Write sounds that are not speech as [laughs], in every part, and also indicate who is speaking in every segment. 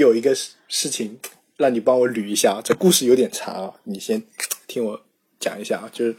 Speaker 1: 有一个事事情让你帮我捋一下啊，这故事有点长啊，你先听我讲一下。啊，就是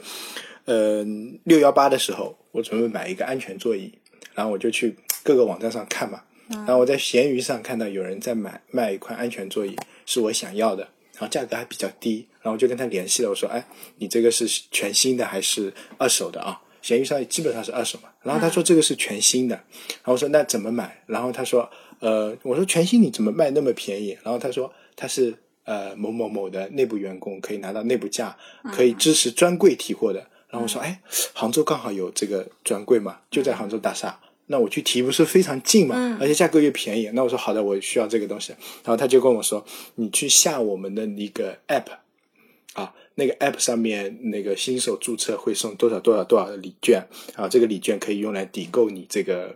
Speaker 1: 呃六幺八的时候，我准备买一个安全座椅，然后我就去各个网站上看嘛，然后我在闲鱼上看到有人在买卖一块安全座椅，是我想要的，然后价格还比较低，然后我就跟他联系了，我说，哎，你这个是全新的还是二手的啊？闲鱼上基本上是二手嘛，然后他说这个是全新的，然后我说那怎么买？然后他说，呃，我说全新你怎么卖那么便宜？然后他说他是呃某某某的内部员工，可以拿到内部价，可以支持专柜提货的。然后我说，哎，杭州刚好有这个专柜嘛，就在杭州大厦，那我去提不是非常近嘛，而且价格又便宜。那我说好的，我需要这个东西。然后他就跟我说，你去下我们的一个 app，啊。那个 app 上面那个新手注册会送多少多少多少的礼券啊？这个礼券可以用来抵购你这个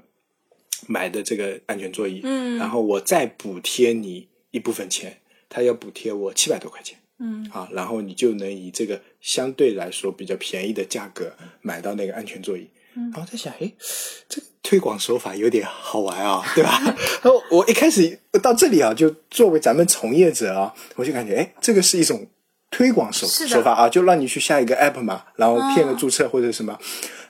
Speaker 1: 买的这个安全座椅，
Speaker 2: 嗯，
Speaker 1: 然后我再补贴你一部分钱，他要补贴我七百多块钱，
Speaker 2: 嗯，
Speaker 1: 啊，然后你就能以这个相对来说比较便宜的价格买到那个安全座椅。然后在想，哎，这个推广手法有点好玩啊，[laughs] 对吧？然后我一开始到这里啊，就作为咱们从业者啊，我就感觉，哎，这个是一种。推广手手法啊，就让你去下一个 app 嘛，然后骗个注册或者什么，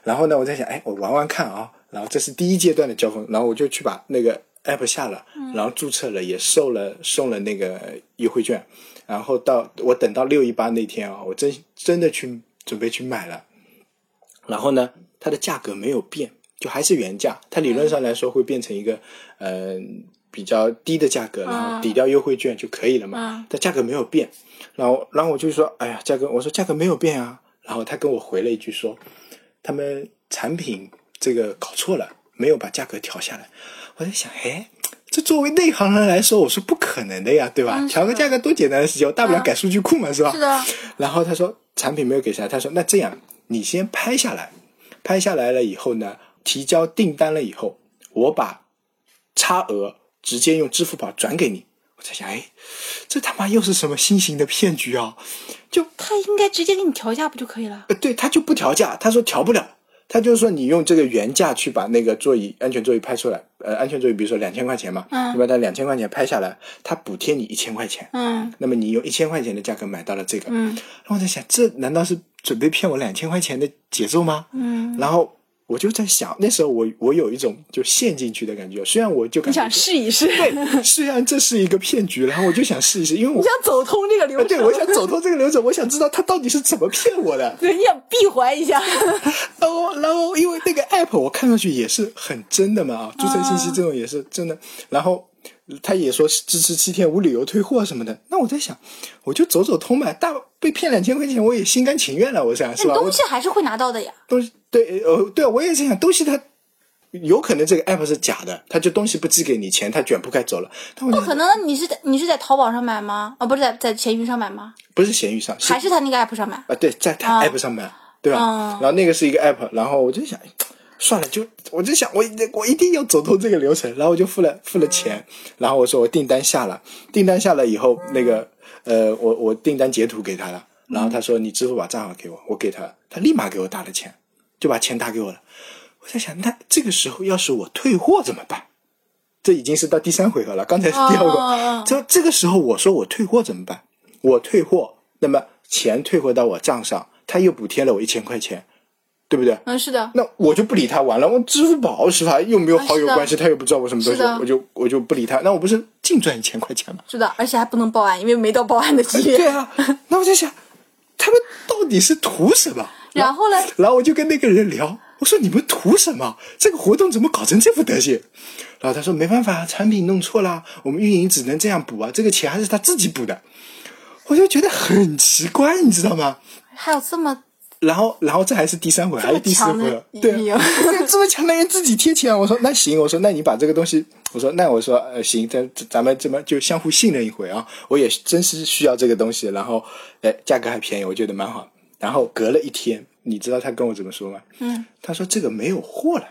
Speaker 1: 然后呢，我在想，哎，我玩玩看啊，然后这是第一阶段的交锋，然后我就去把那个 app 下了，然后注册了，也收了送了那个优惠券，然后到我等到六一八那天啊，我真真的去准备去买了，然后呢，它的价格没有变，就还是原价，它理论上来说会变成一个嗯比较低的价格，然后抵掉优惠券就可以了嘛，它价格没有变。然后，然后我就说：“哎呀，价格，我说价格没有变啊。”然后他跟我回了一句说：“他们产品这个搞错了，没有把价格调下来。”我在想：“哎，这作为内行人来说，我说不可能的呀，对吧？调个价格多简单的事情，我大不了改数据库嘛，是吧？”
Speaker 2: 是的。
Speaker 1: 然后他说：“产品没有给下来。”他说：“那这样，你先拍下来，拍下来了以后呢，提交订单了以后，我把差额直接用支付宝转给你。”我在想，哎，这他妈又是什么新型的骗局啊？就
Speaker 2: 他应该直接给你调价不就可以了？
Speaker 1: 呃，对他就不调价，他说调不了，他就是说你用这个原价去把那个座椅安全座椅拍出来，呃，安全座椅比如说两千块钱嘛，
Speaker 2: 嗯，
Speaker 1: 你把它两千块钱拍下来，他补贴你一千块钱，
Speaker 2: 嗯，
Speaker 1: 那么你用一千块钱的价格买到了这个，
Speaker 2: 嗯，
Speaker 1: 然后我在想，这难道是准备骗我两千块钱的节奏吗？
Speaker 2: 嗯，
Speaker 1: 然后。我就在想，那时候我我有一种就陷进去的感觉，虽然我就
Speaker 2: 你想试一试，
Speaker 1: 对，虽然这是一个骗局，然后我就想试一试，因为我
Speaker 2: 想走通这个流程，
Speaker 1: 对，我想走通这个流程，我想知道他到底是怎么骗我的，[laughs]
Speaker 2: 对，你想闭环一下，
Speaker 1: 然后然后因为那个 app 我看上去也是很真的嘛，注册信息这种也是真的，然后。他也说支持七天无理由退货什么的，那我在想，我就走走通嘛，大被骗两千块钱我也心甘情愿了，我想是吧？
Speaker 2: 东西还是会拿到的呀。
Speaker 1: 东西对，呃，对啊，我也在想，东西它有可能这个 app 是假的，他就东西不寄给你，钱他卷铺盖走了。
Speaker 2: 不可能，你是在你是在淘宝上买吗？啊，不是在在闲鱼上买吗？
Speaker 1: 不是闲鱼上，
Speaker 2: 还是他那个 app 上买
Speaker 1: 啊？对，在他 app 上买，对吧？然后那个是一个 app，然后我就想。算了，就我就想，我我一定要走通这个流程，然后我就付了付了钱，然后我说我订单下了，订单下了以后，那个呃，我我订单截图给他了，然后他说你支付宝账号给我，我给他，他立马给我打了钱，就把钱打给我了。我在想，那这个时候要是我退货怎么办？这已经是到第三回合了，刚才是第二个。这这个时候我说我退货怎么办？我退货，那么钱退回到我账上，他又补贴了我一千块钱。对不对？
Speaker 2: 嗯，是的。
Speaker 1: 那我就不理他，完了，我支付宝是吧？又没有好友关系，他又不知道我什么东西，我就我就不理他。那我不是净赚一千块钱吗？
Speaker 2: 是的，而且还不能报案，因为没到报案的级别。
Speaker 1: 对啊，那我在想，他们到底是图什么？
Speaker 2: 然后呢？
Speaker 1: 然后我就跟那个人聊，我说你们图什么？这个活动怎么搞成这副德行？然后他说没办法，产品弄错了，我们运营只能这样补啊，这个钱还是他自己补的。我就觉得很奇怪，你知道吗？
Speaker 2: 还有这么。
Speaker 1: 然后，然后这还是第三回，还是第四回？对，这么强的人自己贴钱，我说那行，我说那你把这个东西，我说那我说呃行，咱咱们这么就相互信任一回啊，我也真是需要这个东西，然后哎价格还便宜，我觉得蛮好。然后隔了一天，你知道他跟我怎么说吗？
Speaker 2: 嗯，
Speaker 1: 他说这个没有货了，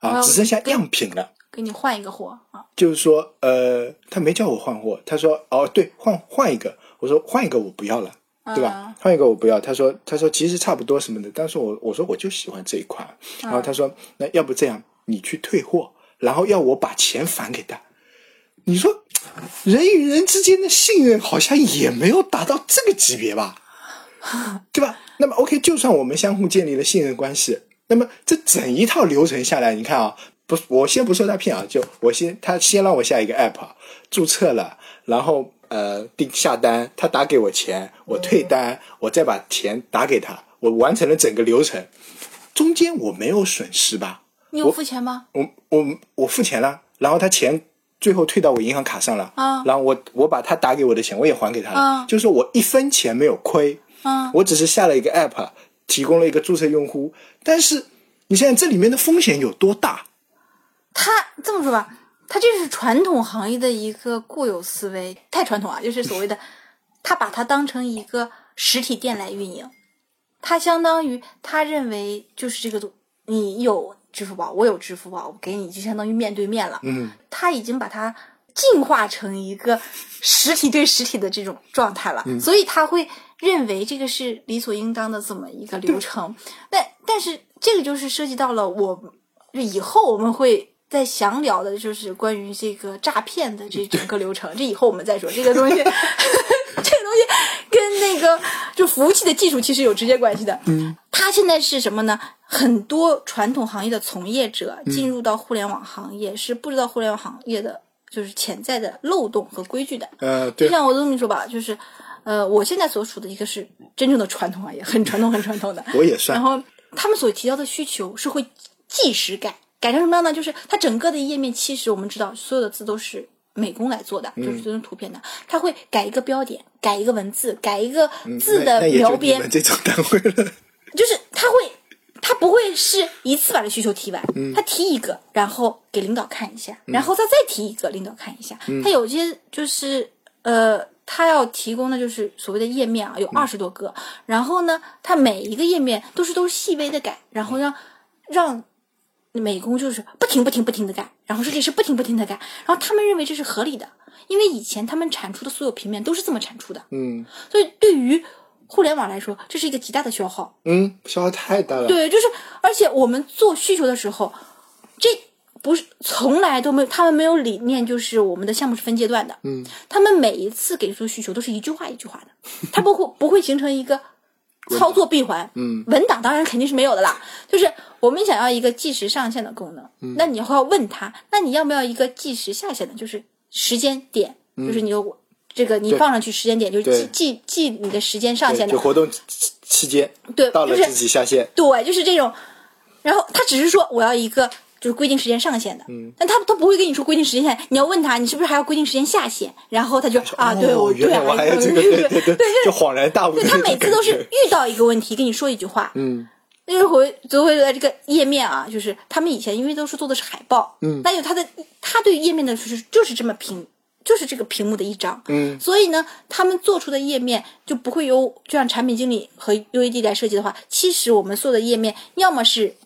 Speaker 1: 啊，只剩下样品了，
Speaker 2: 给你换一个货啊。
Speaker 1: 就是说，呃，他没叫我换货，他说哦对，换换一个，我说换一个我不要了。对吧？换一个我不要。他说：“他说其实差不多什么的。”但是我我说我就喜欢这一款。然后他说：“那要不这样，你去退货，然后要我把钱返给他。”你说人与人之间的信任好像也没有达到这个级别吧，[laughs] 对吧？那么 OK，就算我们相互建立了信任关系，那么这整一套流程下来，你看啊，不，我先不说他骗啊，就我先他先让我下一个 app，注册了，然后呃订下单，他打给我钱，我退单，我再把钱打给他，我完成了整个流程，中间我没有损失吧？
Speaker 2: 你有付钱吗？
Speaker 1: 我我我付钱了，然后他钱最后退到我银行卡上了，
Speaker 2: 啊
Speaker 1: 然后我我把他打给我的钱我也还给他了，
Speaker 2: 啊
Speaker 1: 就是说我一分钱没有亏，
Speaker 2: 嗯，
Speaker 1: 我只是下了一个 app，提供了一个注册用户，但是你想想这里面的风险有多大？
Speaker 2: 他这么说吧，他这是传统行业的一个固有思维，太传统啊，就是所谓的，[laughs] 他把它当成一个实体店来运营，他相当于他认为就是这个东，你有支付宝，我有支付宝，我给你就相当于面对面了，
Speaker 1: 嗯，
Speaker 2: 他已经把它进化成一个实体对实体的这种状态了，所以他会认为这个是理所应当的这么一个流程。但但是这个就是涉及到了我以后我们会再详聊的，就是关于这个诈骗的这整个流程，这以后我们再说这个东西。[laughs] [laughs] 这个东西跟那个就服务器的技术其实有直接关系的。嗯，它现在是什么呢？很多传统行业的从业者进入到互联网行业，是不知道互联网行业的就是潜在的漏洞和规矩的。
Speaker 1: 呃，对，
Speaker 2: 就像我这么说吧，就是，呃，我现在所处的一个是真正的传统行业，很传统、很传统的。
Speaker 1: 我也算
Speaker 2: 然后他们所提到的需求是会即时改，改成什么样呢？就是它整个的页面，其实我们知道所有的字都是美工来做的，
Speaker 1: 嗯
Speaker 2: 就是这种图片的，它会改一个标点，改一个文字，改一个字的描边，
Speaker 1: 们这种单位了，
Speaker 2: 就是他会，他不会是一次把这需求提完，他提一个，然后给领导看一下，然后他再提一个，领导看一下。他有些就是呃，他要提供的就是所谓的页面啊，有二十多个，然后呢，他每一个页面都是都是细微的改，然后让让。美工就是不停不停不停的改，然后设计师不停不停的改，然后他们认为这是合理的，因为以前他们产出的所有平面都是这么产出的，
Speaker 1: 嗯。
Speaker 2: 所以对于互联网来说，这是一个极大的消耗。
Speaker 1: 嗯，消耗太大了，
Speaker 2: 对，就是，而且我们做需求的时候，这不是从来都没有，他们没有理念，就是我们的项目是分阶段的。
Speaker 1: 嗯，
Speaker 2: 他们每一次给出需求都是一句话一句话的，他不会不会形成一个操作闭环。
Speaker 1: 嗯，
Speaker 2: 文档当然肯定是没有的啦。就是我们想要一个计时上线的功能，
Speaker 1: 嗯
Speaker 2: 那你要问他，那你要不要一个计时下线的？就是时间点，就是你有。这个你放上去时间点，就是
Speaker 1: 对
Speaker 2: 记记记你的时间上线的
Speaker 1: 对就，活动期期间
Speaker 2: 对，就是
Speaker 1: 到了自己下线，
Speaker 2: 对，就是这种。然后他只是说我要一个就是规定时间上限的，嗯，但他他不会跟你说规定时间下线，你要问他你是不是还要规定时间下限，然后他就啊，对，我对啊，
Speaker 1: 来我还有这个，
Speaker 2: 对
Speaker 1: 对对对，就恍然大悟
Speaker 2: 对。他每次都是遇到一个问题跟你说一句话，
Speaker 1: 嗯。
Speaker 2: 就是回就会在这个页面啊，就是他们以前因为都是做的是海报，
Speaker 1: 嗯
Speaker 2: 那有他的他对页面的就是就是这么平，就是这个屏幕的一张，
Speaker 1: 嗯。
Speaker 2: 所以呢，他们做出的页面就不会有就像产品经理和 UAD 来设计的话，其实我们做的页面要么是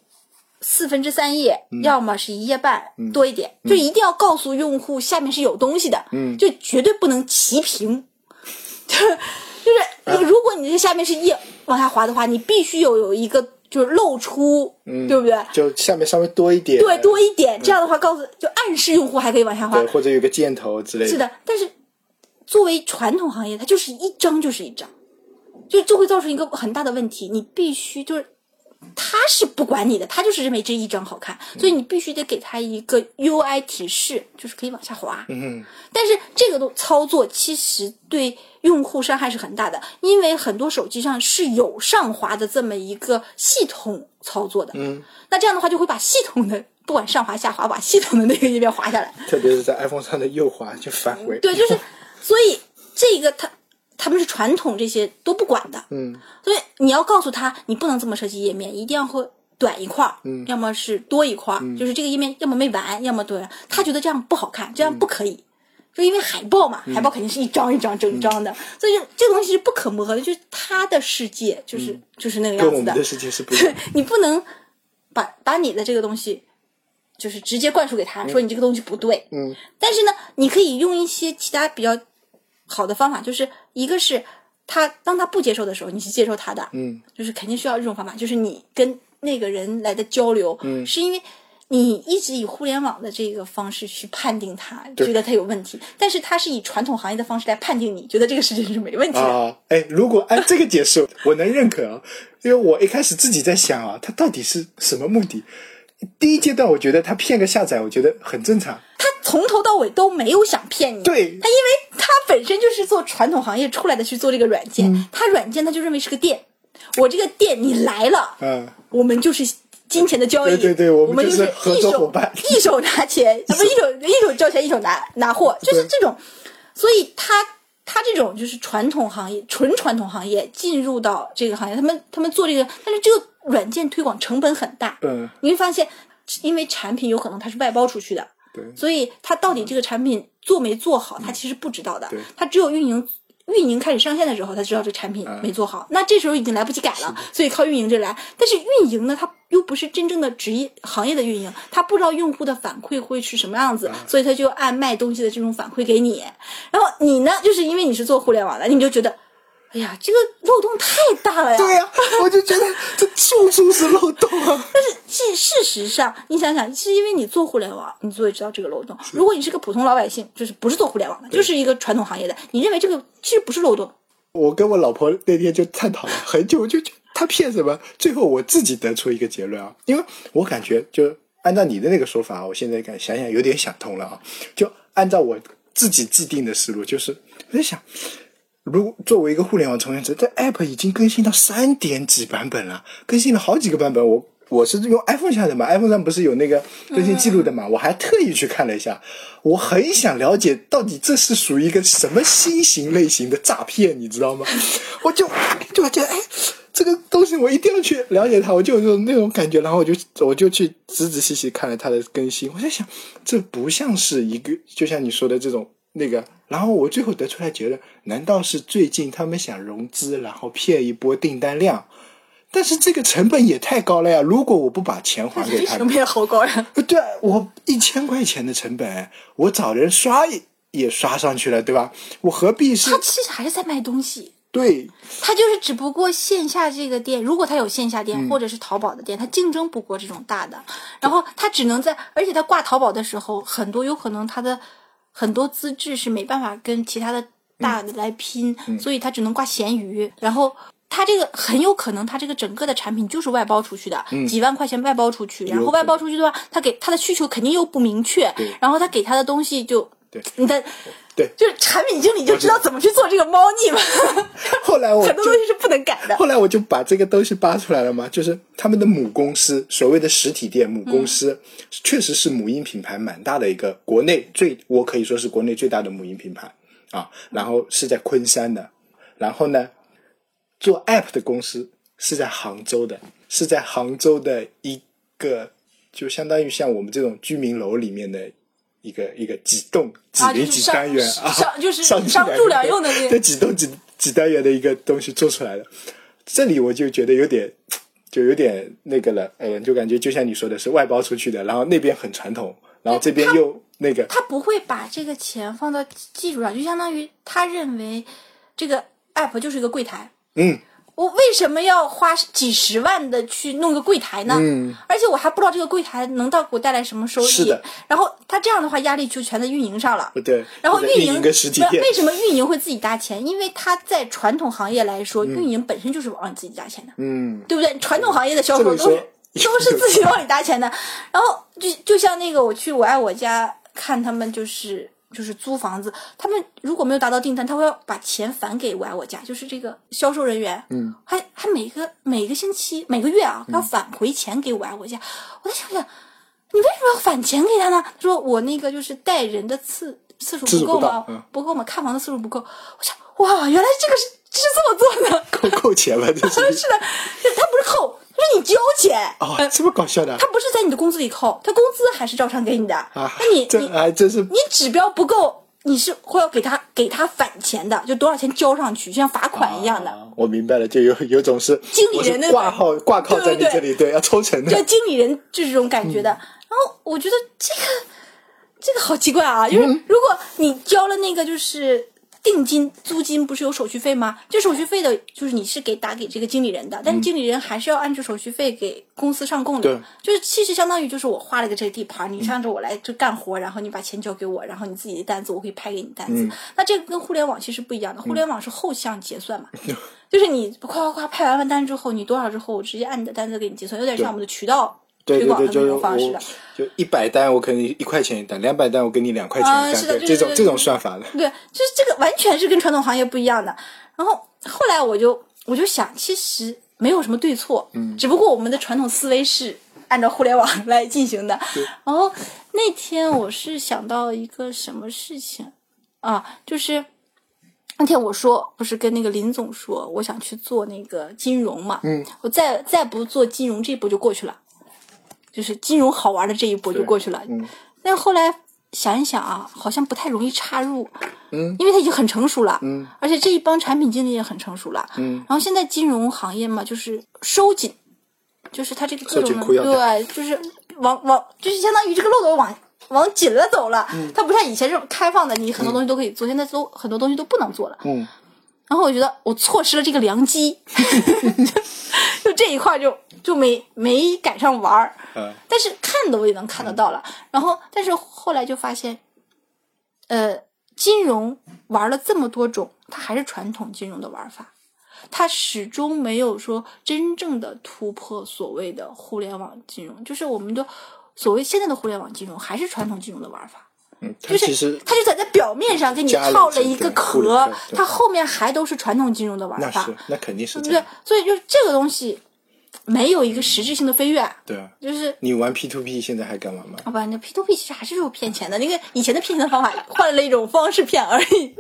Speaker 2: 四分之三页，
Speaker 1: 嗯
Speaker 2: 要么是一页半、多一点，就一定要告诉用户下面是有东西的，
Speaker 1: 嗯
Speaker 2: 就绝对不能齐平，[laughs] 就是就是如果你这下面是页往下滑的话，你必须有有一个就是露出，对不对？
Speaker 1: 就下面稍微多一点，
Speaker 2: 对，多一点，这样的话告诉就暗示用户还可以往下滑
Speaker 1: 对，，或者有个箭头之类的。
Speaker 2: 是的，但是作为传统行业，它就是一张就是一张，就就会造成一个很大的问题。你必须就是他是不管你的，他就是认为这一张好看，所以你必须得给他一个 UI 提示，就是可以往下滑。
Speaker 1: 嗯
Speaker 2: 但是这个都操作其实对用户伤害是很大的，因为很多手机上是有上滑的这么一个系统操作的。
Speaker 1: 嗯，
Speaker 2: 那这样的话就会把系统的不管上滑下滑，把系统的那个页面滑下来。
Speaker 1: 特别是在 iPhone 上的右滑就返回。
Speaker 2: 对，就是，所以这个他他们是传统这些都不管的，
Speaker 1: 嗯
Speaker 2: 所以你要告诉他，你不能这么设计页面，一定要会短一块儿，
Speaker 1: 嗯
Speaker 2: 要么是多一块儿，就是这个页面要么没完，要么多。他觉得这样不好看，这样不可以。就因为海报嘛，海报肯定是一张一张整张的，所以就这个东西是不可磨合的，就是他的世界就是、就是那个样子的
Speaker 1: 跟我们的。世界是不一样。[laughs]
Speaker 2: 你不能把把你的这个东西，就是直接灌输给他，说你这个东西不对。
Speaker 1: 嗯
Speaker 2: 但是呢，你可以用一些其他比较好的方法，就是一个是他当他不接受的时候，你去接受他的，
Speaker 1: 嗯
Speaker 2: 就是肯定需要这种方法，就是你跟那个人来的交流，
Speaker 1: 嗯
Speaker 2: 是因为你一直以互联网的这个方式去判定
Speaker 1: 他，
Speaker 2: 觉得他有问题，但是他是以传统行业的方式来判定你，觉得这个事情是没问题的。
Speaker 1: 啊，哎，如果按这个解释，我能认可啊，因为我一开始自己在想啊，他到底是什么目的？第一阶段，我觉得他骗个下载，我觉得很正常。
Speaker 2: 他从头到尾都没有想骗你，
Speaker 1: 对
Speaker 2: 他因为他本身就是做传统行业出来的去做这个软件，
Speaker 1: 嗯
Speaker 2: 他软件他就认为是个店，我这个店你来了，
Speaker 1: 嗯，
Speaker 2: 我们就是金钱的交易，
Speaker 1: 对对对我们就是
Speaker 2: 一手
Speaker 1: 作伙伴
Speaker 2: 一手拿钱，[laughs] 啊不是一手一手交钱一手拿拿货，就是这种，所以他。他这种就是传统行业，纯传统行业进入到这个行业，他们他们做这个，但是这个软件推广成本很大。
Speaker 1: 嗯，
Speaker 2: 你会发现，因为产品有可能它是外包出去的，
Speaker 1: 对，
Speaker 2: 所以他到底这个产品做没做好，他其实不知道的
Speaker 1: 对。
Speaker 2: 他只有运营运营开始上线的时候，他知道这产品没做好。那这时候已经来不及改了，所以靠运营这来。但是运营呢，他又不是真正的职业行业的运营，他不知道用户的反馈会是什么样子，所以他就按卖东西的这种反馈给你。然后你呢，就是因为你是做互联网的，你就觉得。哎呀，这个漏洞太大了呀！
Speaker 1: 对呀、我就觉得 [laughs] 这处处是漏洞啊。
Speaker 2: 但是事事实上，你想想，是因为你做互联网，你所以知道这个漏洞。如果你是个普通老百姓，就是不是做互联网的，就是一个传统行业的，你认为这个其实不是漏洞。
Speaker 1: 我跟我老婆那天就探讨了很久，我就他骗什么？最后我自己得出一个结论啊，因为我感觉就按照你的那个说法，我现在感想想有点想通了啊。就按照我自己既定的思路，就是我在想，如作为一个互联网从业者，这 app 已经更新到三点几版本了，更新了好几个版本，我。我是用 iPhone 下的嘛，iPhone 上不是有那个更新记录的嘛？我还特意去看了一下，我很想了解到底这是属于一个什么新型类型的诈骗，你知道吗？我就就觉得，哎，这个东西我一定要去了解它，我就有那种那种感觉，然后我就我就去仔仔细细看了它的更新，我在想，这不像是一个，就像你说的这种那个，然后我最后得出来结论，难道是最近他们想融资，然后骗一波订单量？但是这个成本也太高了呀！如果我不把钱还给他们，[laughs]
Speaker 2: 成本也好高呀！
Speaker 1: 不对，我一千块钱的成本，我找人刷也也刷上去了，对吧？我何必是
Speaker 2: 他其实还是在卖东西，
Speaker 1: 对
Speaker 2: 他就是只不过线下这个店，如果他有线下店、或者是淘宝的店，他竞争不过这种大的，然后他只能在，而且他挂淘宝的时候，很多有可能他的很多资质是没办法跟其他的大的来拼，所以他只能挂闲鱼，然后。他这个很有可能，他这个整个的产品就是外包出去的，几万块钱外包出去，然后外包出去的话，他给他的需求肯定又不明确，然后他给他的东西就，
Speaker 1: 对
Speaker 2: 你的，
Speaker 1: 对，
Speaker 2: 就是产品经理就知道怎么去做这个猫腻嘛。[laughs]
Speaker 1: 后来我
Speaker 2: 很多东西是不能改的。
Speaker 1: 后来我就把这个东西扒出来了嘛，就是他们的母公司，所谓的实体店母公司，确实是母婴品牌蛮大的一个，国内最我可以说是国内最大的母婴品牌啊，然后是在昆山的，然后呢。做 app 的公司是在杭州的，是在杭州的一个就相当于像我们这种居民楼里面的一个一个几栋几零几单元啊，
Speaker 2: 商就是
Speaker 1: 商
Speaker 2: 商住两用的那
Speaker 1: 这几栋几几单元的一个东西做出来的，这里我就觉得有点就有点那个了，呃，就感觉就像你说的是外包出去的，然后那边很传统，然后这边又那个，
Speaker 2: 他不会把这个钱放到技术上，就相当于他认为这个 app 就是一个柜台。
Speaker 1: 嗯，
Speaker 2: 我为什么要花几十万的去弄个柜台呢？
Speaker 1: 嗯，
Speaker 2: 而且我还不知道这个柜台能到给我带来什么收益。
Speaker 1: 是的。
Speaker 2: 然后他这样的话，压力就全在运营上了。
Speaker 1: 对。
Speaker 2: 然后
Speaker 1: 运
Speaker 2: 营为什么运营会自己搭钱？因为他在传统行业来说，运营本身就是往你自己搭钱的。
Speaker 1: 嗯，
Speaker 2: 对不对？传统行业的销售都是 [laughs] 都是自己往里搭钱的。然后就就像那个我去我爱我家看他们就是。就是租房子，他们如果没有达到订单，他会要把钱返给我爱我家，就是这个销售人员，
Speaker 1: 嗯，
Speaker 2: 还还每个每个星期每个月啊，要返回钱给我爱我家。我在想想，你为什么要返钱给他呢？他说我那个就是带人的次次数不够吗？
Speaker 1: 嗯、
Speaker 2: 不够吗？看房的次数不够。我想，哇，原来这个是是这么做的，[laughs]
Speaker 1: 扣扣钱吧，这是 [laughs]
Speaker 2: 是的，他不是扣。是你交钱
Speaker 1: 哦，这么搞笑的？
Speaker 2: 他不是在你的工资里扣，他工资还是照常给你的。
Speaker 1: 啊，
Speaker 2: 那你
Speaker 1: 这还真是
Speaker 2: 你指标不够，你是会要给他给他返钱的，就多少钱交上去，就像罚款一样的。
Speaker 1: 啊、我明白了，就有有种是
Speaker 2: 经理人的
Speaker 1: 挂号挂靠在你这里，
Speaker 2: 对
Speaker 1: 要抽成的，
Speaker 2: 就经理人就是这种感觉的。
Speaker 1: 嗯、
Speaker 2: 然后我觉得这个这个好奇怪啊，就是如果你交了那个就是定金租金不是有手续费吗？这手续费的，就是你是给打给这个经理人的，但是经理人还是要按照手续费给公司上供的。
Speaker 1: 对
Speaker 2: 就是其实相当于就是我画了一个这个地盘，你按照我来就干活，然后你把钱交给我，然后你自己的单子我可以拍给你单子。那这个跟互联网其实不一样的，互联网是后项结算嘛，[laughs] 就是你夸夸夸拍完完单之后，你多少之后，我直接按你的单子给你结算，有点像我们的渠道推广的
Speaker 1: 就是
Speaker 2: 那种方式
Speaker 1: 我。就一百单，我可能一块钱一单，两百单我给你两块钱一单，
Speaker 2: 啊是的
Speaker 1: 对这种这种
Speaker 2: 对对对对
Speaker 1: 算法的。
Speaker 2: 对，就是这个完全是跟传统行业不一样的。然后后来我就我就想，其实没有什么对错，嗯，只不过我们的传统思维是按照互联网来进行的。然后那天我是想到一个什么事情啊，就是那天我说不是跟那个林总说，我想去做那个金融嘛，
Speaker 1: 嗯，
Speaker 2: 我再再不做金融这一步就过去了，就是金融好玩的这一波就过去了。
Speaker 1: 嗯。
Speaker 2: 但后来想一想啊，好像不太容易插入，
Speaker 1: 嗯，
Speaker 2: 因为它已经很成熟了，
Speaker 1: 嗯，
Speaker 2: 而且这一帮产品经理也很成熟了，
Speaker 1: 嗯，
Speaker 2: 然后现在金融行业嘛，就是收紧，就是它这个各种对，就是往往就是相当于这个漏斗往往紧了走了，
Speaker 1: 嗯。
Speaker 2: 它不像以前这种开放的，你很多东西都可以做，现在都很多东西都不能做了，
Speaker 1: 嗯，
Speaker 2: 然后我觉得我错失了这个良机，[laughs] 就这一块就就没没赶上玩儿。
Speaker 1: 呃，
Speaker 2: 但是看的我也能看得到了。然后，但是后来就发现，呃，金融玩了这么多种，它还是传统金融的玩法，它始终没有说真正的突破所谓的互联网金融，就是我们的所谓现在的互联网金融还是传统金融的玩法。
Speaker 1: 嗯，
Speaker 2: 就是
Speaker 1: 其实
Speaker 2: 它就在在表面上给你套了一个壳
Speaker 1: 护了壳，对
Speaker 2: 它后面还都是传统金融的玩法，
Speaker 1: 那是那肯定是
Speaker 2: 对不对，？所以就这个东西没有一个实质性的飞跃，
Speaker 1: 对啊。
Speaker 2: 就是
Speaker 1: 你玩 P to P 现在还敢玩吗？
Speaker 2: 好吧，那 P to P 其实还是有骗钱的。那个以前的骗钱的方法换了一种方式骗而已，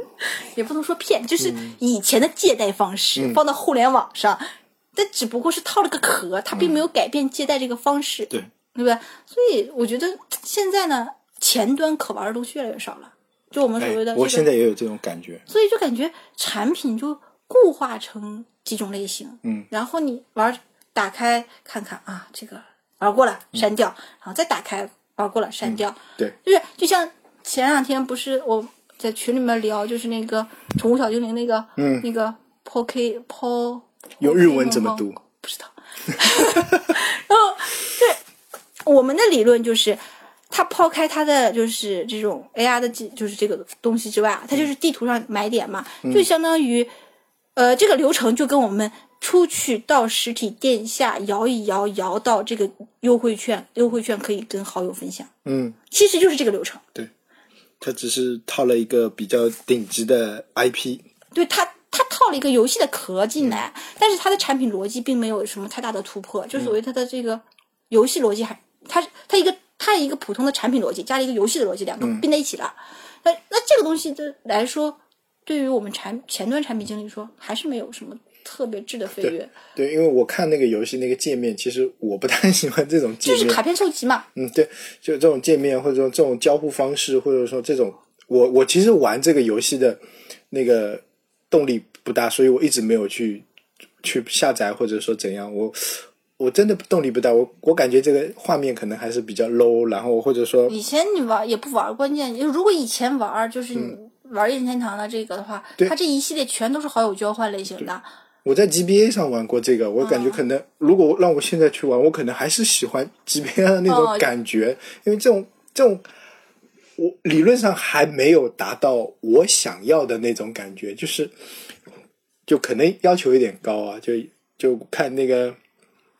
Speaker 2: 也不能说骗，就是
Speaker 1: 嗯
Speaker 2: 以前的借贷方式、放到互联网上，但只不过是套了个壳，它并没有改变借贷这个方式，
Speaker 1: 对，
Speaker 2: 对不对？所以我觉得现在呢，前端可玩的东西越来越少了，就我们所
Speaker 1: 哎
Speaker 2: 谓的、这个
Speaker 1: 我现在也有这种感觉。
Speaker 2: 所以就感觉产品就固化成几种类型，
Speaker 1: 嗯，
Speaker 2: 然后你玩打开看看啊，这个玩过了删掉，然后再打开玩过了删掉，
Speaker 1: 对，
Speaker 2: 就是就像前两天不是我在群里面聊，就是那个宠物小精灵那个，
Speaker 1: 嗯。
Speaker 2: 那个 Poke Po，
Speaker 1: 用日文怎么读？
Speaker 2: 不知道。[laughs] 然后对我们的理论就是，它抛开它的就是这种 AR 的技，就是这个东西之外啊，它就是地图上买点嘛，就相当于呃这个流程就跟我们出去到实体店下摇一摇，摇到这个优惠券，优惠券可以跟好友分享，
Speaker 1: 嗯，
Speaker 2: 其实就是这个流程。
Speaker 1: 对它只是套了一个比较顶级的 IP。
Speaker 2: 对它，它套了一个游戏的壳进来，但是它的产品逻辑并没有什么太大的突破，就所谓它的这个游戏逻辑还，它它一个它一个普通的产品逻辑加了一个游戏的逻辑，两个并在一起了。那那这个东西的来说，对于我们产前端产品经理说，还是没有什么特别质的飞跃，
Speaker 1: 对，因为我看那个游戏那个界面，其实我不太喜欢这种界面。
Speaker 2: 就是卡片收集嘛。
Speaker 1: 嗯，对，就这种界面或者说这种交互方式，或者说这种，我我其实玩这个游戏的那个动力不大，所以我一直没有去去下载或者说怎样，我我真的动力不大，我我感觉这个画面可能还是比较 low，然后或者说
Speaker 2: 以前你玩也不玩，关键如果以前玩就是你玩任天堂的这个的话，
Speaker 1: 对
Speaker 2: 它这一系列全都是好友交换类型的。
Speaker 1: 我在 GBA 上玩过这个，我感觉可能、如果让我现在去玩，我可能还是喜欢 GBA 的那
Speaker 2: 哦
Speaker 1: 种感觉，因为这种这种，我理论上还没有达到我想要的那种感觉，就是就可能要求有点高啊，就就看那个。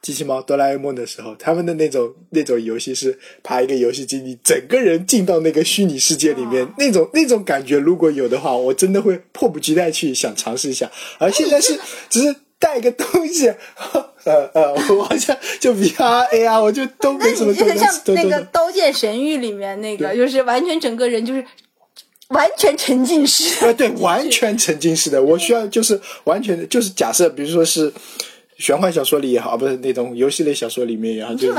Speaker 1: 机器猫哆啦 A 梦的时候，他们的那种那种游戏是爬一个游戏机，你整个人进到那个虚拟世界里面，那种那种感觉，如果有的话，我真的会迫不及待去想尝试一下。而现在 [laughs] 是只是带个东西，[laughs] 呃呃，我好像就 VR、AR，我就都
Speaker 2: 那
Speaker 1: 没什么都能
Speaker 2: 你这个像那个《刀剑神域》里面那个，就是完全整个人就是完全沉浸式
Speaker 1: 呃，对，完全沉浸式的。我需要就是完全的，就是假设，比如说是玄幻小说里也好，不是那种游戏类小说里面也好，就有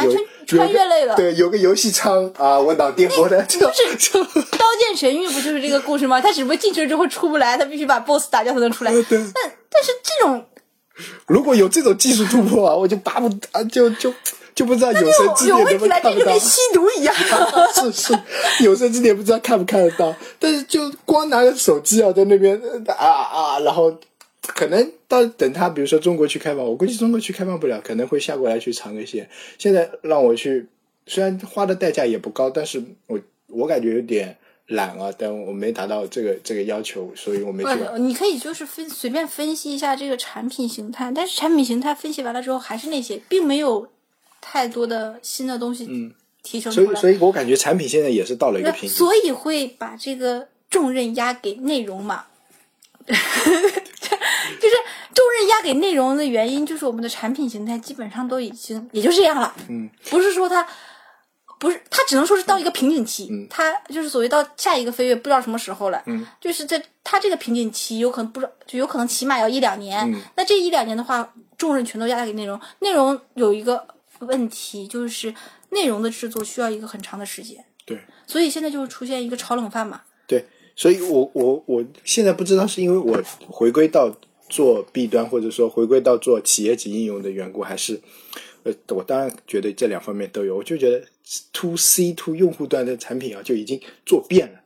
Speaker 2: 穿越类
Speaker 1: 的对，有个游戏舱啊，我脑电波的，这种这种《
Speaker 2: 刀剑神域》不就是这个故事吗？他只不过进去了之后出不来，他必须把 BOSS 打掉才能出来。
Speaker 1: 对对
Speaker 2: 但但是这种
Speaker 1: 如果有这种技术突破啊，我就巴不啊，就就就不知道有声字
Speaker 2: 有
Speaker 1: 典能不能看不到
Speaker 2: 跟。吸毒一样。[laughs]
Speaker 1: 是是，有生之年不知道看不看得到，但是就光拿着手机啊，在那边呃啊啊，然后可能到等他比如说中国去开放，我估计中国去开放不了，可能会下过来去尝个鲜。现在让我去，虽然花的代价也不高，但是我我感觉有点懒啊，但我没达到这个这个要求，所以我没。
Speaker 2: 不，你可以就是分随便分析一下这个产品形态，但是产品形态分析完了之后还是那些，并没有太多的新的东西提升出来。
Speaker 1: 所以所以我感觉产品现在也是到了一个
Speaker 2: 那
Speaker 1: 瓶颈。
Speaker 2: 所以会把这个重任压给内容嘛？[laughs] 就是重任压给内容的原因，就是我们的产品形态基本上都已经也就这样了。
Speaker 1: 嗯，
Speaker 2: 不是说它不是，它只能说是到一个瓶颈期。
Speaker 1: 嗯
Speaker 2: 它就是所谓到下一个飞跃，不知道什么时候了。
Speaker 1: 嗯，
Speaker 2: 就是在它这个瓶颈期，有可能不知道，就有可能起码要一两年。
Speaker 1: 嗯
Speaker 2: 那这一两年的话，重任全都压给内容。内容有一个问题，就是内容的制作需要一个很长的时间。
Speaker 1: 对。
Speaker 2: 所以现在就是出现一个炒冷饭嘛。
Speaker 1: 对，所以我我我现在不知道是因为我回归到做 B 端，或者说回归到做企业级应用的缘故，还是呃，我当然觉得这两方面都有。我就觉得 to C to 用户端的产品啊，就已经做遍了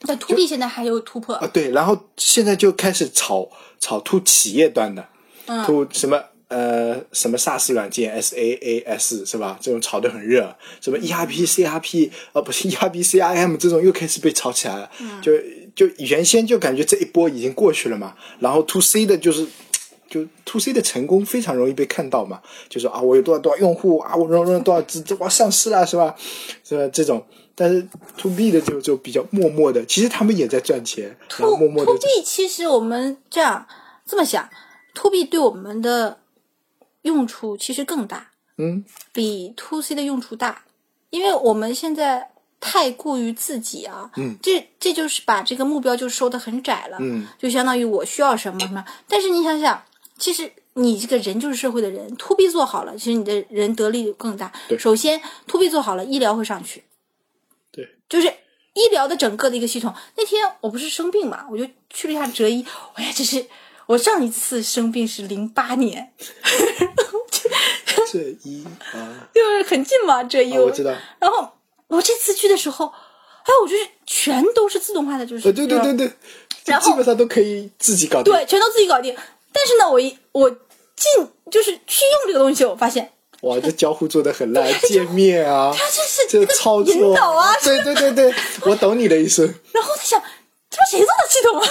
Speaker 2: 那 to B 现在还有突破，
Speaker 1: 啊。对，然后现在就开始炒炒 to 企业端的、
Speaker 2: 嗯
Speaker 1: to 什么。呃，什么 SaaS 软件 SaaS 是吧？这种炒得很热，什么 ERP、CRP，呃，不是 ERP、[laughs] CRM 这种又开始被炒起来了。就就原先就感觉这一波已经过去了嘛，然后 To C 的就是。就 To C 的成功非常容易被看到嘛，就说啊，我有多少多少用户啊，我融融多少资，这我上市了是吧？是吧？这种，但是 To B 的就就比较默默的，其实他们也在赚钱，然后
Speaker 2: to
Speaker 1: 默默的
Speaker 2: to B 其实我们这样这么想，to B 对我们的用处其实更大，
Speaker 1: 嗯，
Speaker 2: 比 to C 的用处大，因为我们现在太过于自己啊，
Speaker 1: 嗯，
Speaker 2: 这这就是把这个目标就收得很窄了，
Speaker 1: 嗯，
Speaker 2: 就相当于我需要什么什么，但是你想想，其实。你这个人就是社会的人，to B 做好了，其实你的人得利更大。
Speaker 1: 对
Speaker 2: 首先 to B 做好了，医疗会上去，
Speaker 1: 对，
Speaker 2: 就是医疗的整个的一个系统。那天我不是生病嘛，我就去了一下浙医。哎呀，这是我上一次生病是零八年，
Speaker 1: 这一啊，[laughs]
Speaker 2: 就是很近嘛，这一、
Speaker 1: 啊我知道，
Speaker 2: 然后我这次去的时候，哎我就是全都是自动化的，就是
Speaker 1: 呃，对对对对，
Speaker 2: 然后
Speaker 1: 基本上都可以自己搞定。
Speaker 2: 对，全都自己搞定。但是呢，我一我进就是去用这个东西，我发现
Speaker 1: 哇，这交互做的很烂，界面啊，
Speaker 2: 它这是
Speaker 1: 这
Speaker 2: 这个
Speaker 1: 操作
Speaker 2: 引导啊，
Speaker 1: 对对对对，[laughs] 我懂你的意思，
Speaker 2: 然后他想，这不谁做的系统啊？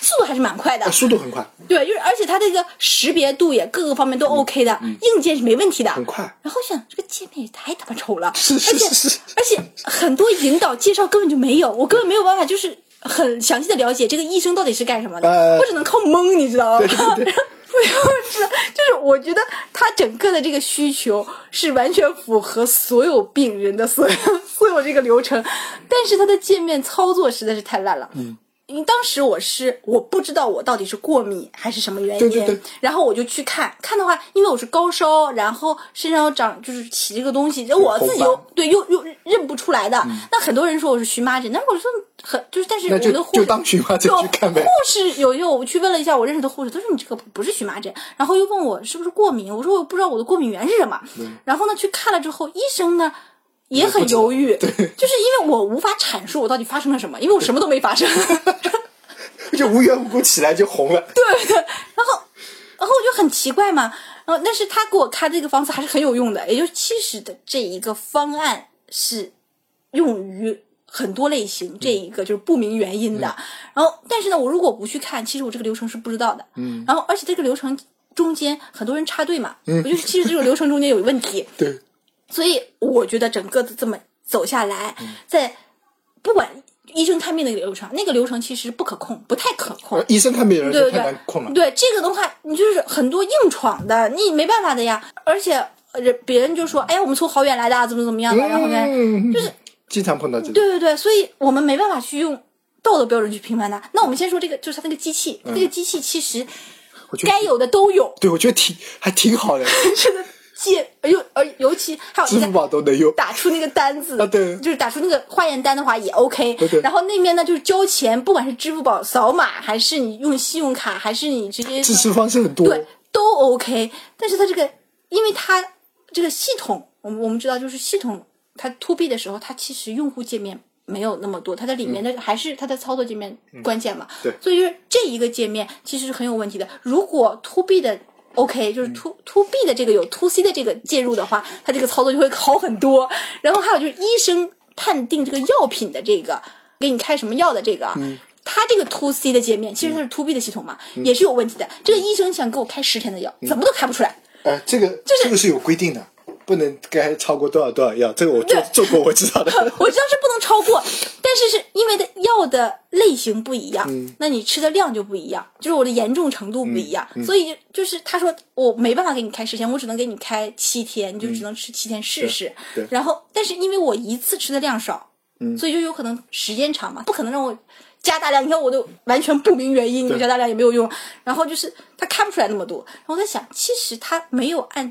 Speaker 2: 速度还是蛮快的
Speaker 1: 啊，，速度很快，
Speaker 2: 对，就是而且它这个识别度也各个方面都 OK 的，硬件是没问题的，
Speaker 1: 嗯很快。
Speaker 2: 然后想这个界面也太他妈丑了，
Speaker 1: 是是
Speaker 2: 而且
Speaker 1: 是是
Speaker 2: 而且很多引导介绍根本就没有，我根本没有办法就是很详细的了解这个医生到底是干什么的，
Speaker 1: 呃
Speaker 2: 我只能靠蒙，你知道吗？
Speaker 1: 对对对 [laughs]
Speaker 2: 不要知道，就是我觉得他整个的这个需求是完全符合所有病人的所有所有这个流程，但是它的界面操作实在是太烂了。嗯。因为当时我是我不知道我到底是过敏还是什么原因，
Speaker 1: 对对对
Speaker 2: 然后我就去看看的话，因为我是高烧，然后身上有长就是起这个东西，我自己又对又又认不出来的。那很多人说我是荨麻疹，但是我说很就是，但是我的护士
Speaker 1: 就当荨麻疹去看呗
Speaker 2: 护士有有我去问了一下我认识的护士，他说你这个不是荨麻疹，然后又问我是不是过敏，我说我不知道我的过敏源是什么。然后呢去看了之后，医生呢。也很犹豫，就是因为我无法阐述我到底发生了什么，因为我什么都没发生。[laughs]
Speaker 1: 就无缘无故起来就红了。[laughs]
Speaker 2: 对对，然后，然后我就很奇怪嘛，然后但是他给我开这个方子还是很有用的，也就是其实的这一个方案是用于很多类型，这一个就是不明原因的。然后，但是呢，我如果不去看，其实我这个流程是不知道的。嗯，然后而且这个流程中间很多人插队嘛，嗯。我就是其实这个流程中间有问题，[laughs]
Speaker 1: 对，
Speaker 2: 所以我觉得整个的这么走下来，在不管医生看病那个流程，那个流程其实不可控，不太可控。
Speaker 1: 医生看病人就
Speaker 2: 对对对
Speaker 1: 太难控了。
Speaker 2: 对这个的话，你就是很多硬闯的，你没办法的呀。而且呃人别人就说：“哎呀，我们从好远来的啊，怎么怎么样的。”然后呢，
Speaker 1: 嗯，
Speaker 2: 就是
Speaker 1: 经常碰到这种。
Speaker 2: 对对对，所以我们没办法去用道德标准去评判它。那我们先说这个，就是它那个机器，
Speaker 1: 嗯
Speaker 2: 那个机器其实该有的都有，
Speaker 1: 对，我觉得挺还挺好的，[laughs]
Speaker 2: 真的借尤而尤其还有
Speaker 1: 支付
Speaker 2: 那个
Speaker 1: 宝都能用。
Speaker 2: 打出那个单子
Speaker 1: 啊对
Speaker 2: 就是打出那个化验单的话也 OK。
Speaker 1: 对对
Speaker 2: 然后那边呢，就是交钱，不管是支付宝扫码，还是你用信用卡，还是你直接
Speaker 1: 支持方式很多。
Speaker 2: 对，都 OK。但是它这个，因为它这个系统，我们我们知道，就是系统它 to B 的时候，它其实用户界面没有那么多，它的里面的还是它的操作界面关键嘛。
Speaker 1: 对
Speaker 2: 所以就是这一个界面其实是很有问题的。如果 to B 的 OK，就是 to to B 的这个有 to C 的这个介入的话，它这个操作就会好很多。然后还有就是医生判定这个药品的这个给你开什么药的这个。它这个 to C 的界面其实它是 to B 的系统嘛，也是有问题的。这个医生想给我开十天的药，怎么都开不出来。
Speaker 1: 呃，这个这个是有规定的，不能该超过多少多少药。这个我做做过，我知道的。[laughs]
Speaker 2: 我知道是不能超过，但是是因为的药的类型不一样，那你吃的量就不一样，就是我的严重程度不一样，所以就是他说我没办法给你开十天，我只能给你开七天，你就只能吃七天试试。
Speaker 1: 对对
Speaker 2: 然后，但是因为我一次吃的量少，所以就有可能时间长嘛，不可能让我。加大量，你看我都完全不明原因，你加大量也没有用。然后就是他看不出来那么多，然后我在想，其实他没有按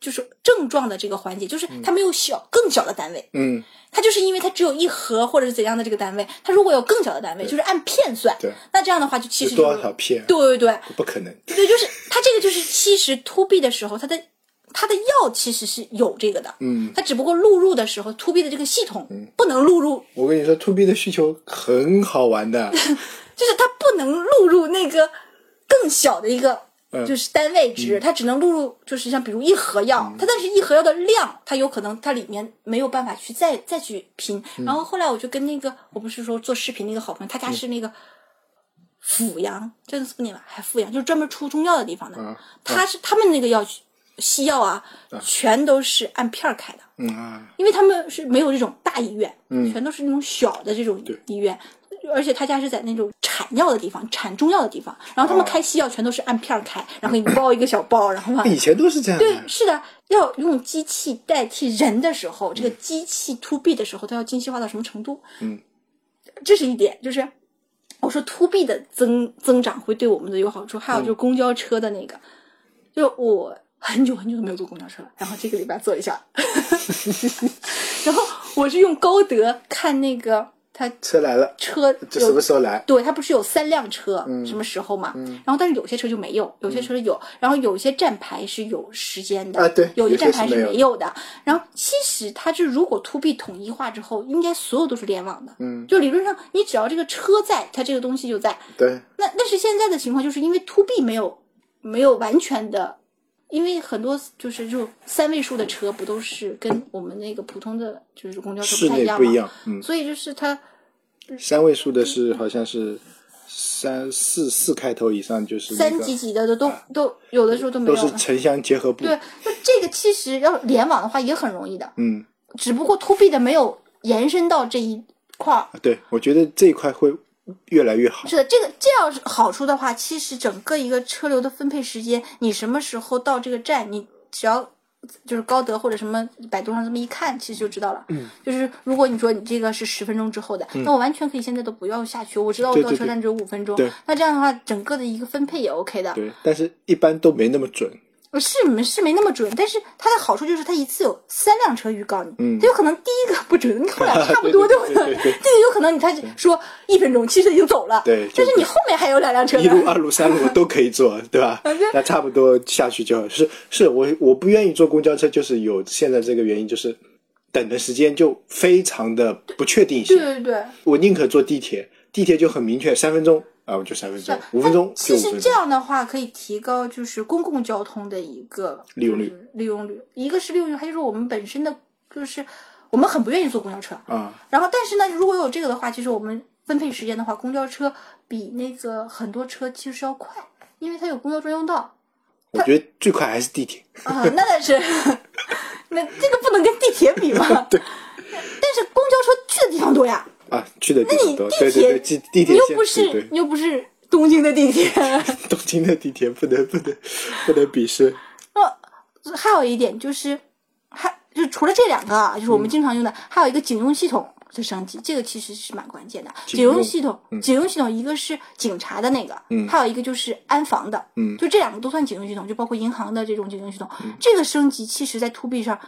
Speaker 2: 就是症状的这个环节，就是它没有小更小的单位，
Speaker 1: 嗯，
Speaker 2: 它就是因为它只有一盒或者是怎样的这个单位，它如果有更小的单位，就是按片算，
Speaker 1: 对，
Speaker 2: 那这样的话就其实、
Speaker 1: 有多少片？
Speaker 2: 对对对，
Speaker 1: 不可能。
Speaker 2: 对，就是它这个就是其实 to B 的时候，它的它的药其实是有这个的，
Speaker 1: 嗯，
Speaker 2: 它只不过录入的时候 to B 的这个系统不能录入，
Speaker 1: 我跟你说，to B 的需求很好玩的，[laughs]
Speaker 2: 就是它不能录入那个更小的一个。
Speaker 1: 嗯。
Speaker 2: 就是单位值，它只能录入，就是像比如一盒药，它但是一盒药的量，它有可能它里面没有办法去再再去拼。然后后来我就跟那个，我不是说做视频那个好朋友，他家是那个阜阳，真的是不念吧，还阜阳，就是专门出中药的地方的。
Speaker 1: 嗯
Speaker 2: 他是他们那个药西药啊，全都是按片儿开的，
Speaker 1: 嗯啊，
Speaker 2: 因为他们是没有这种大医院，
Speaker 1: 嗯。
Speaker 2: 全都是那种小的这种医院。而且他家是在那种产药的地方，产中药的地方，然后他们
Speaker 1: 哦
Speaker 2: 开西药全都是按片儿开，然后给你包一个小包，然后嘛，
Speaker 1: 以前都是这样。
Speaker 2: 对，是的，要用机器代替人的时候，这个机器 to B 的时候，它要精细化到什么程度？
Speaker 1: 嗯，
Speaker 2: 这是一点，就是我说 to B 的增增长会对我们的有好处，还有就是公交车的那个，就我很久很久都没有坐公交车了，然后这个礼拜坐一下，[laughs] 然后我是用高德看那个它
Speaker 1: 车来了，
Speaker 2: 车
Speaker 1: 这什么时候来？
Speaker 2: 对，它不是有三辆车，
Speaker 1: 嗯
Speaker 2: 什么时候嘛？然后但是有些车就没有，有些车有，然后有些站牌是有时间的，
Speaker 1: 啊对
Speaker 2: 有
Speaker 1: 有些
Speaker 2: 站牌是
Speaker 1: 是没有
Speaker 2: 的。然后其实它是如果 to B 统一化之后，应该所有都是联网的，
Speaker 1: 嗯，
Speaker 2: 就理论上你只要这个车在，它这个东西就在。
Speaker 1: 对，
Speaker 2: 那但是现在的情况就是因为 to B 没有没有完全的。因为很多就是这种三位数的车，不都是跟我们那个普通的就是公交车
Speaker 1: 不
Speaker 2: 太一样吗？
Speaker 1: 不一样，嗯，
Speaker 2: 所以就是它
Speaker 1: 三位数的是好像是三四四开头以上，就是那
Speaker 2: 三
Speaker 1: 个
Speaker 2: 级级的都都都有的时候都没有。
Speaker 1: 都是城乡结合部，
Speaker 2: 对，就这个其实要联网的话也很容易的，
Speaker 1: 嗯，
Speaker 2: 只不过 to B 的没有延伸到这一块儿。
Speaker 1: 对，我觉得这一块会越来越好。
Speaker 2: 是的，这个这要是好处的话，其实整个一个车流的分配时间，你什么时候到这个站，你只要就是高德或者什么百度上这么一看，其实就知道了。嗯，就是如果你说你这个是十分钟之后的，那我完全可以现在都不要下去，我知道我到车站只有五分钟。
Speaker 1: 对
Speaker 2: 那这样的话，整个的一个分配也 OK 的。
Speaker 1: 对，但是一般都没那么准。
Speaker 2: 是没是没那么准，但是它的好处就是它一次有三辆车预告你，
Speaker 1: 嗯
Speaker 2: 它有可能第一个不准，你后俩差不多，[laughs]
Speaker 1: 对
Speaker 2: 不
Speaker 1: 对对对
Speaker 2: 这个有可能你他说一分钟，其实已经走了，
Speaker 1: 对
Speaker 2: 但是你后面还有两辆车呢
Speaker 1: 一路、二路、三路 [laughs] 都可以坐，对吧？那差不多下去就好。是是，我我不愿意坐公交车，就是有现在这个原因，就是等的时间就非常的不确定性。
Speaker 2: 对对对，
Speaker 1: 我宁可坐地铁，地铁就很明确，三分钟啊，我就三分钟，五分钟就
Speaker 2: 其实这。样的话可以提高就是公共交通的一个
Speaker 1: 利用率
Speaker 2: 利用率，一个是利用率，还有就是我们本身的就是我们很不愿意坐公交车，
Speaker 1: 啊，
Speaker 2: 然后但是呢，如果有这个的话，其实我们分配时间的话，公交车比那个很多车其实要快，因为它有公交专用道。
Speaker 1: 我觉得最快还是地铁。
Speaker 2: 啊，那倒是，那这个不能跟地铁比嘛。[laughs]
Speaker 1: 对。
Speaker 2: 但是公交车去的地方多呀，
Speaker 1: 啊，去的地
Speaker 2: 那你
Speaker 1: 方多，对对对，地地铁
Speaker 2: 你又不是你又不是东京的地铁。[laughs]
Speaker 1: 东京的地铁不能不能不能鄙视。
Speaker 2: 呃，还有一点就是，还就除了这两个啊，就是我们
Speaker 1: 嗯
Speaker 2: 经常用的，还有一个警用系统的升级，这个其实是蛮关键的。警
Speaker 1: 警用
Speaker 2: 用系统，警用系统一个是警察的那个，
Speaker 1: 嗯
Speaker 2: 还有一个就是安防的，
Speaker 1: 嗯
Speaker 2: 就这两个都算警用系统，就包括银行的这种警用系统。这个升级其实在 to B 上，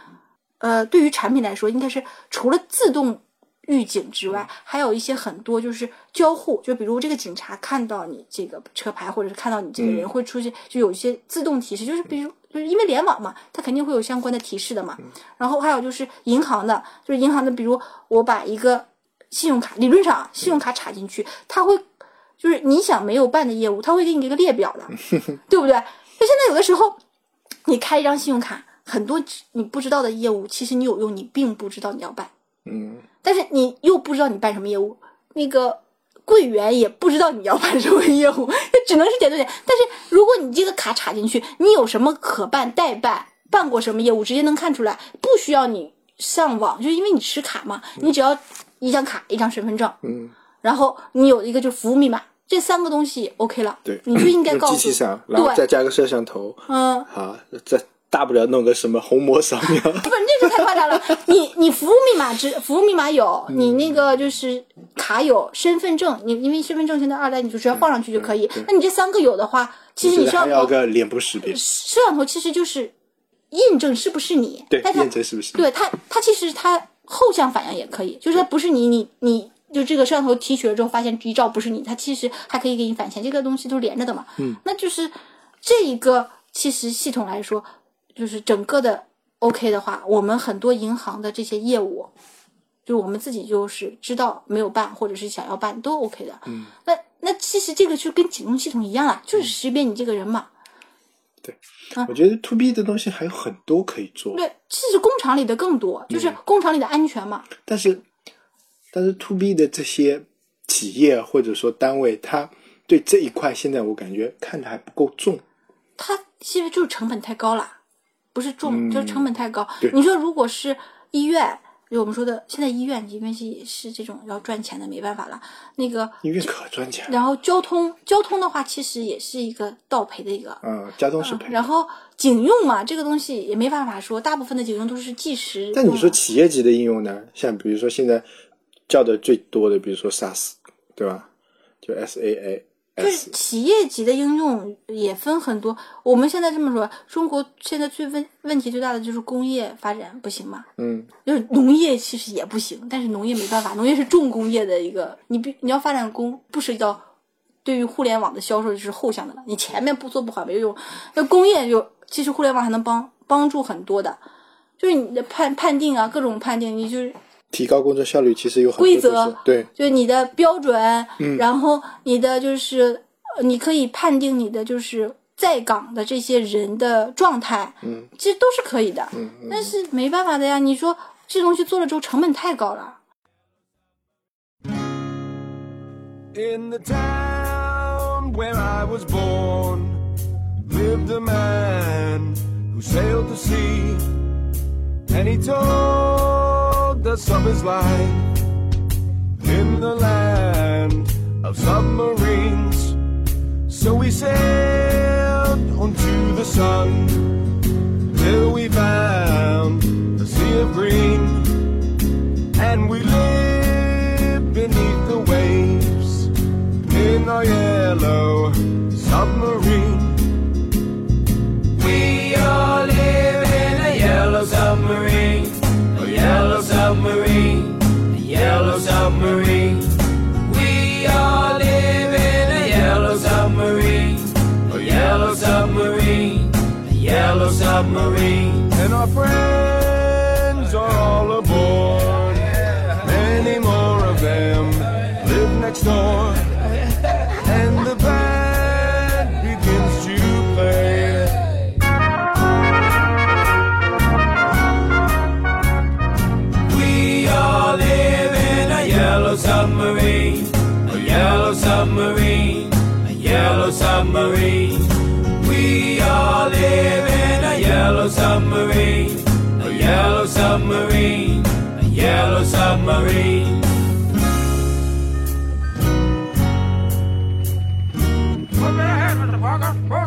Speaker 2: 呃，对于产品来说，应该是除了自动。预警之外，还有一些很多就是交互，就比如这个警察看到你这个车牌，或者是看到你这个人
Speaker 1: 嗯
Speaker 2: 会出现，就有一些自动提示，就是比如就是因为联网嘛，它肯定会有相关的提示的嘛。然后还有就是银行的，就是银行的，比如我把一个信用卡，理论上啊信用卡插进去，它会就是你想没有办的业务，它会给你一个列表的，对不对？就现在有的时候，你开一张信用卡，很多你不知道的业务，其实你有用，你并不知道你要办，
Speaker 1: 嗯，
Speaker 2: 但是你又不知道你办什么业务，那个柜员也不知道你要办什么业务，只能是点对点。但是如果你这个卡插进去，你有什么可办、代办、办过什么业务，直接能看出来，不需要你上网，就是因为你持卡嘛，你只要一张卡、一张身份证，
Speaker 1: 嗯，
Speaker 2: 然后你有一个就服务密码，这三个东西 OK 了，
Speaker 1: 对，
Speaker 2: 你就应该告诉
Speaker 1: 机器上，然后
Speaker 2: 对
Speaker 1: 再加个摄像头，
Speaker 2: 嗯。
Speaker 1: 好，再大不了弄个什么虹膜扫描，[laughs]
Speaker 2: 不是，那是太夸张了。你你服务密码只服务密码有，
Speaker 1: 嗯
Speaker 2: 你那个就是卡有，身份证你因为身份证现在二代你就只要放上去就可以。那你这三个有的话，其实你
Speaker 1: 觉得还
Speaker 2: 摄像头
Speaker 1: 要个脸部识别，
Speaker 2: 摄像头其实就是印证是不是你，
Speaker 1: 对，
Speaker 2: 但它
Speaker 1: 验证是不是？
Speaker 2: 对它它其实它后向反应也可以，就是它不是你你你。就这个摄像头提取了之后，发现一照不是你，它其实还可以给你返钱，这个东西都是连着的嘛。
Speaker 1: 嗯，
Speaker 2: 那就是这一个其实系统来说，就是整个的 OK 的话，我们很多银行的这些业务，就是我们自己就是知道没有办，或者是想要办都 OK 的。
Speaker 1: 嗯，
Speaker 2: 那那其实这个就跟警用系统一样啦，就是识别你这个人嘛。
Speaker 1: 对我觉得 to B 的东西还有很多可以做，
Speaker 2: 对，其实工厂里的更多，就是
Speaker 1: 嗯
Speaker 2: 工厂里的安全嘛。
Speaker 1: 但是但是 to B 的这些企业或者说单位，它对这一块现在我感觉看的还不够重。
Speaker 2: 它其实就是成本太高了，不是重，
Speaker 1: 嗯
Speaker 2: 就是成本太高
Speaker 1: 对。
Speaker 2: 你说如果是医院，就我们说的现在医院，因为是是这种要赚钱的，没办法了。那个，
Speaker 1: 医院可赚钱，
Speaker 2: 然后交通交通的话，其实也是一个倒赔的一个。
Speaker 1: 嗯，交通是赔。
Speaker 2: 然后警用嘛，这个东西也没办法说，大部分的警用都是计时。
Speaker 1: 但你说企业级的应用呢？像比如说现在叫的最多的，比如说 SaaS，对吧？就 S A A
Speaker 2: 就是企业级的应用也分很多。我们现在这么说，中国现在最问问题最大的就是工业发展不行嘛，
Speaker 1: 嗯，
Speaker 2: 就是农业其实也不行，但是农业没办法，农业是重工业的一个，你必你要发展工不涉及到对于互联网的销售就是后向的了，你前面不做不好没有用。那工业就其实互联网还能帮帮助很多的，就是你的判判定啊，各种判定，你就是
Speaker 1: 提高工作效率，其实有很多
Speaker 2: 规则
Speaker 1: 对，
Speaker 2: 就是你的标准，
Speaker 1: 嗯
Speaker 2: 然后你的就是呃你可以判定你的就是在岗的这些人的状态，
Speaker 1: 嗯，
Speaker 2: 其实都是可以的。
Speaker 1: 嗯嗯
Speaker 2: 但是没办法的呀，你说这东西做了之后成本太高了。
Speaker 3: In the town where I was born lived a man who sailed the sea, and he told of his life in the land of submarines. So we sailed onto the sun till we found the sea of green and we live beneath the waves in our yellow submarine. We all And our submarine.
Speaker 4: Put me ahead, Mr. Parker.